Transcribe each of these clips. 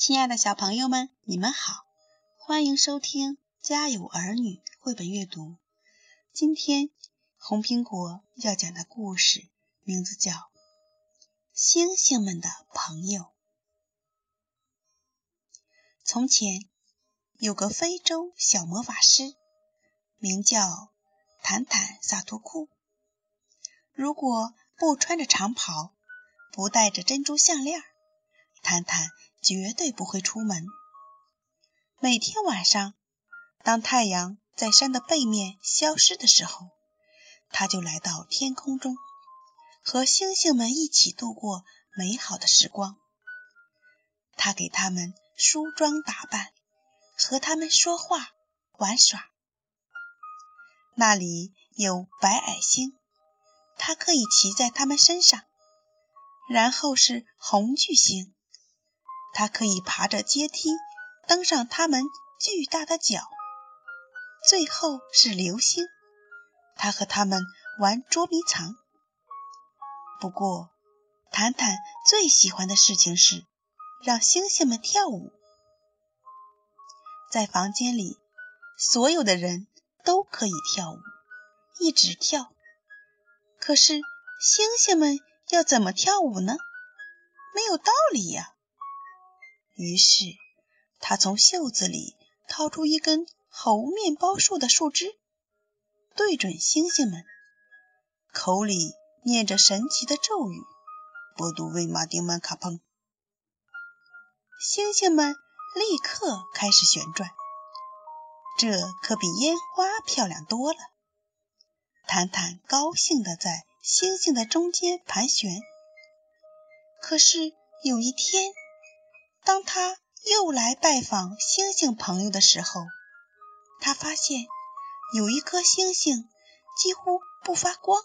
亲爱的小朋友们，你们好，欢迎收听《家有儿女》绘本阅读。今天红苹果要讲的故事名字叫《星星们的朋友》。从前有个非洲小魔法师，名叫坦坦萨图库。如果不穿着长袍，不戴着珍珠项链，坦坦绝对不会出门。每天晚上，当太阳在山的背面消失的时候，他就来到天空中，和星星们一起度过美好的时光。他给他们梳妆打扮，和他们说话玩耍。那里有白矮星，他可以骑在他们身上。然后是红巨星，它可以爬着阶梯登上它们巨大的脚。最后是流星，它和他们玩捉迷藏。不过，坦坦最喜欢的事情是让星星们跳舞。在房间里，所有的人都可以跳舞，一直跳。可是星星们。要怎么跳舞呢？没有道理呀。于是他从袖子里掏出一根猴面包树的树枝，对准星星们，口里念着神奇的咒语：“波杜维马丁曼卡彭。”星星们立刻开始旋转，这可比烟花漂亮多了。坦坦高兴地在。星星的中间盘旋。可是有一天，当他又来拜访星星朋友的时候，他发现有一颗星星几乎不发光。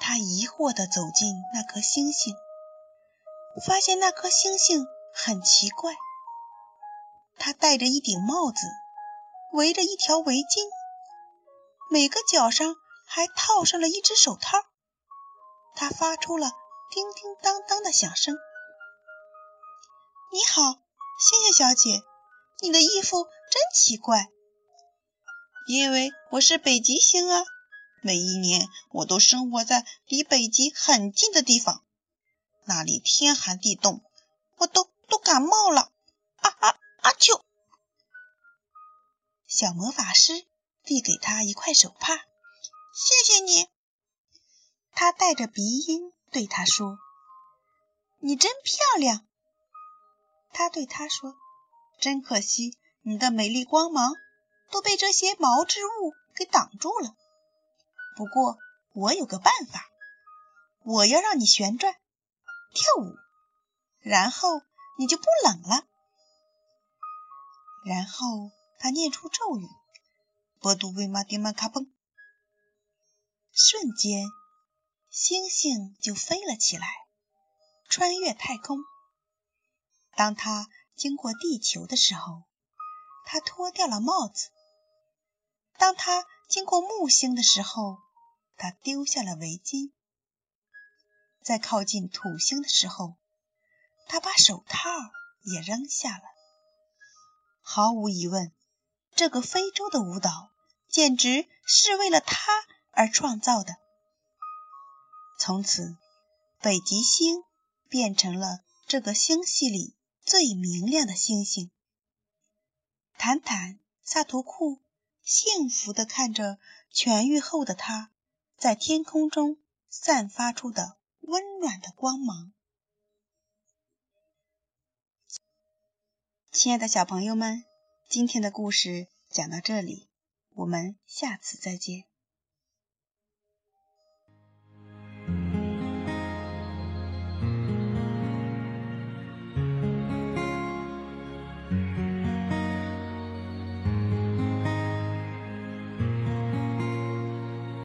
他疑惑地走进那颗星星，发现那颗星星很奇怪。它戴着一顶帽子，围着一条围巾，每个角上。还套上了一只手套，它发出了叮叮当当的响声。你好，星星小姐，你的衣服真奇怪。因为我是北极星啊，每一年我都生活在离北极很近的地方，那里天寒地冻，我都都感冒了。啊啊啊！啾！小魔法师递给他一块手帕。谢谢你，他带着鼻音对他说：“你真漂亮。”他对他说：“真可惜，你的美丽光芒都被这些毛织物给挡住了。不过我有个办法，我要让你旋转跳舞，然后你就不冷了。”然后他念出咒语：“波杜维马丁曼卡崩。”瞬间，星星就飞了起来，穿越太空。当他经过地球的时候，他脱掉了帽子；当他经过木星的时候，他丢下了围巾；在靠近土星的时候，他把手套也扔下了。毫无疑问，这个非洲的舞蹈简直是为了他。而创造的。从此，北极星变成了这个星系里最明亮的星星。坦坦萨图库幸福地看着痊愈后的他在天空中散发出的温暖的光芒。亲爱的小朋友们，今天的故事讲到这里，我们下次再见。